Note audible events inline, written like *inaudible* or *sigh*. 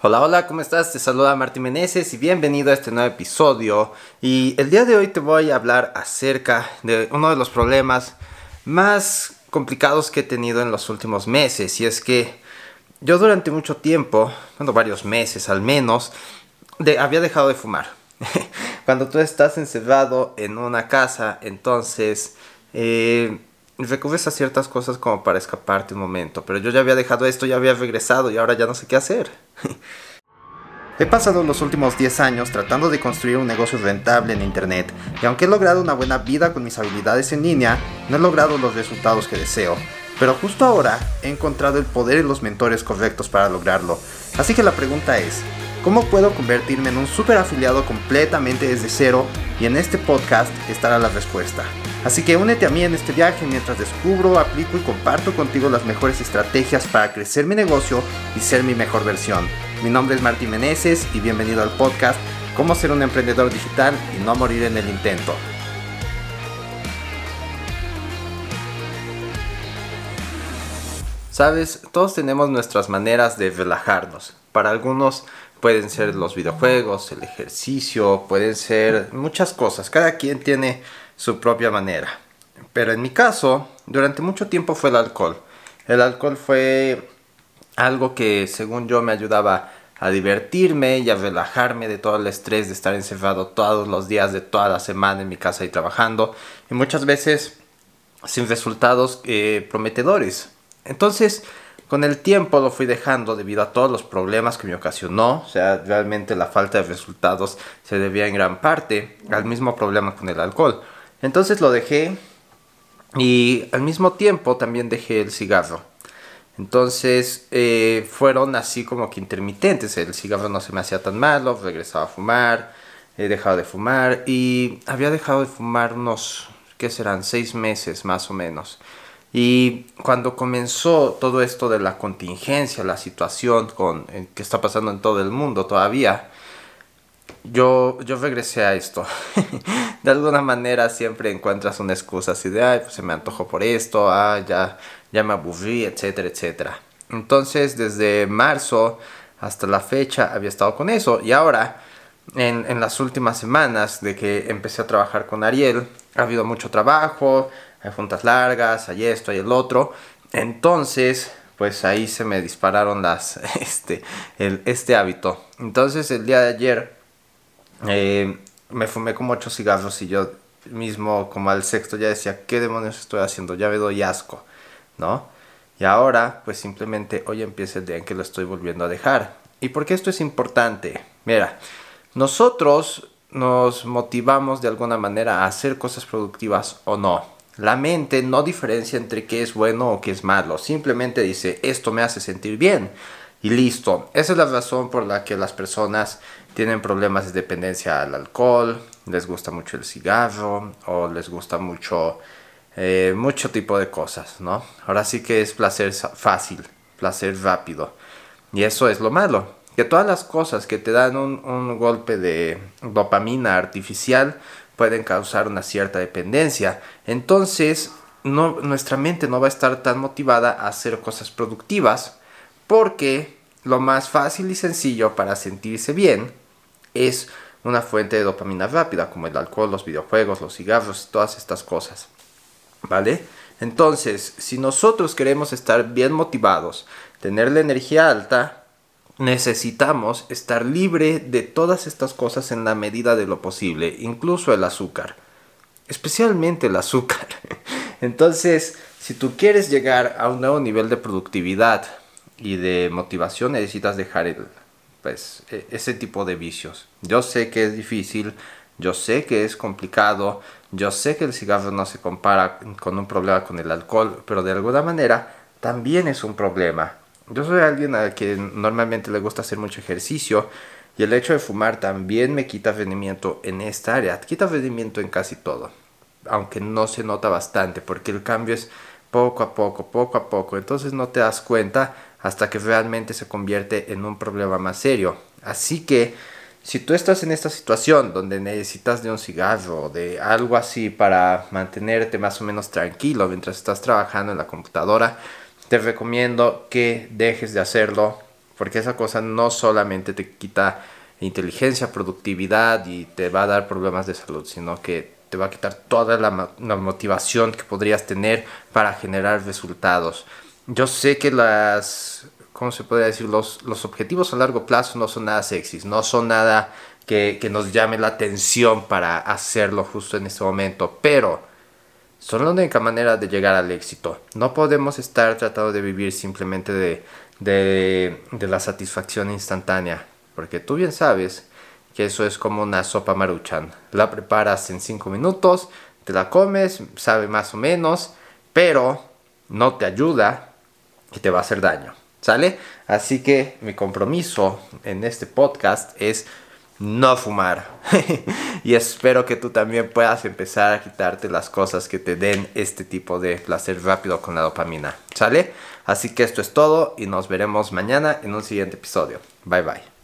Hola, hola, ¿cómo estás? Te saluda Martín Meneses y bienvenido a este nuevo episodio. Y el día de hoy te voy a hablar acerca de uno de los problemas más complicados que he tenido en los últimos meses. Y es que yo durante mucho tiempo, bueno, varios meses al menos, había dejado de fumar. *laughs* Cuando tú estás encerrado en una casa, entonces eh, recurres a ciertas cosas como para escaparte un momento. Pero yo ya había dejado esto, ya había regresado y ahora ya no sé qué hacer. He pasado los últimos 10 años tratando de construir un negocio rentable en Internet, y aunque he logrado una buena vida con mis habilidades en línea, no he logrado los resultados que deseo. Pero justo ahora he encontrado el poder y los mentores correctos para lograrlo. Así que la pregunta es, ¿cómo puedo convertirme en un super afiliado completamente desde cero? Y en este podcast estará la respuesta. Así que únete a mí en este viaje mientras descubro, aplico y comparto contigo las mejores estrategias para crecer mi negocio y ser mi mejor versión. Mi nombre es Martín Meneses y bienvenido al podcast Cómo ser un emprendedor digital y no morir en el intento. Sabes, todos tenemos nuestras maneras de relajarnos. Para algunos pueden ser los videojuegos, el ejercicio, pueden ser muchas cosas. Cada quien tiene su propia manera. Pero en mi caso, durante mucho tiempo fue el alcohol. El alcohol fue algo que según yo me ayudaba a divertirme y a relajarme de todo el estrés de estar encerrado todos los días de toda la semana en mi casa y trabajando y muchas veces sin resultados eh, prometedores. Entonces, con el tiempo lo fui dejando debido a todos los problemas que me ocasionó, o sea, realmente la falta de resultados se debía en gran parte al mismo problema con el alcohol. Entonces lo dejé y al mismo tiempo también dejé el cigarro. Entonces eh, fueron así como que intermitentes. El cigarro no se me hacía tan malo, regresaba a fumar, he dejado de fumar y había dejado de fumar unos, ¿qué serán? Seis meses más o menos. Y cuando comenzó todo esto de la contingencia, la situación con, que está pasando en todo el mundo todavía, yo, yo regresé a esto. *laughs* de alguna manera siempre encuentras una excusa así de, ay, pues se me antojó por esto, ah, ya, ya me aburrí, etcétera, etcétera. Entonces, desde marzo hasta la fecha había estado con eso. Y ahora, en, en las últimas semanas de que empecé a trabajar con Ariel, ha habido mucho trabajo, hay juntas largas, hay esto, hay el otro. Entonces, pues ahí se me dispararon las, *laughs* este, el, este hábito. Entonces, el día de ayer eh, me fumé como ocho cigarros y yo mismo como al sexto ya decía, ¿qué demonios estoy haciendo? Ya me doy asco, ¿no? Y ahora pues simplemente hoy empieza el día en que lo estoy volviendo a dejar. ¿Y por qué esto es importante? Mira, nosotros nos motivamos de alguna manera a hacer cosas productivas o no. La mente no diferencia entre qué es bueno o qué es malo. Simplemente dice, esto me hace sentir bien. Y listo. Esa es la razón por la que las personas tienen problemas de dependencia al alcohol, les gusta mucho el cigarro o les gusta mucho eh, mucho tipo de cosas, ¿no? Ahora sí que es placer fácil, placer rápido. Y eso es lo malo, que todas las cosas que te dan un, golpe de dopamina artificial pueden causar una cierta dependencia. Entonces, nuestra mente no va a estar tan motivada a hacer cosas productivas porque lo más fácil y sencillo para sentirse bien es una fuente de dopamina rápida, como el alcohol, los videojuegos, los cigarros, todas estas cosas. ¿Vale? Entonces, si nosotros queremos estar bien motivados, tener la energía alta, necesitamos estar libre de todas estas cosas en la medida de lo posible, incluso el azúcar, especialmente el azúcar. *laughs* Entonces, si tú quieres llegar a un nuevo nivel de productividad y de motivación, necesitas dejar el, pues, e, ese tipo de vicios. Yo sé que es difícil, yo sé que es complicado, yo sé que el cigarro no se compara con un problema con el alcohol, pero de alguna manera también es un problema. Yo soy alguien a quien normalmente le gusta hacer mucho ejercicio y el hecho de fumar también me quita rendimiento en esta área, quita rendimiento en casi todo, aunque no se nota bastante porque el cambio es poco a poco, poco a poco, entonces no te das cuenta hasta que realmente se convierte en un problema más serio. Así que si tú estás en esta situación donde necesitas de un cigarro o de algo así para mantenerte más o menos tranquilo mientras estás trabajando en la computadora, te recomiendo que dejes de hacerlo porque esa cosa no solamente te quita inteligencia, productividad y te va a dar problemas de salud, sino que te va a quitar toda la, motivación que podrías tener para generar resultados. Yo sé que las, ¿cómo se puede decir? Los, los objetivos a largo plazo no son nada sexys, no son nada que, que nos llame la atención para hacerlo justo en este momento, pero son la única manera de llegar al éxito. No podemos estar tratando de vivir simplemente de, de, de la satisfacción instantánea, porque tú bien sabes que eso es como una sopa maruchan. La preparas en 5 minutos, te la comes, sabe más o menos, pero no te ayuda y te va a hacer daño. ¿Sale? Así que mi compromiso en este podcast es no fumar. *laughs* y espero que tú también puedas empezar a quitarte las cosas que te den este tipo de placer rápido con la dopamina. ¿Sale? Así que esto es todo y nos veremos mañana en un siguiente episodio. Bye bye.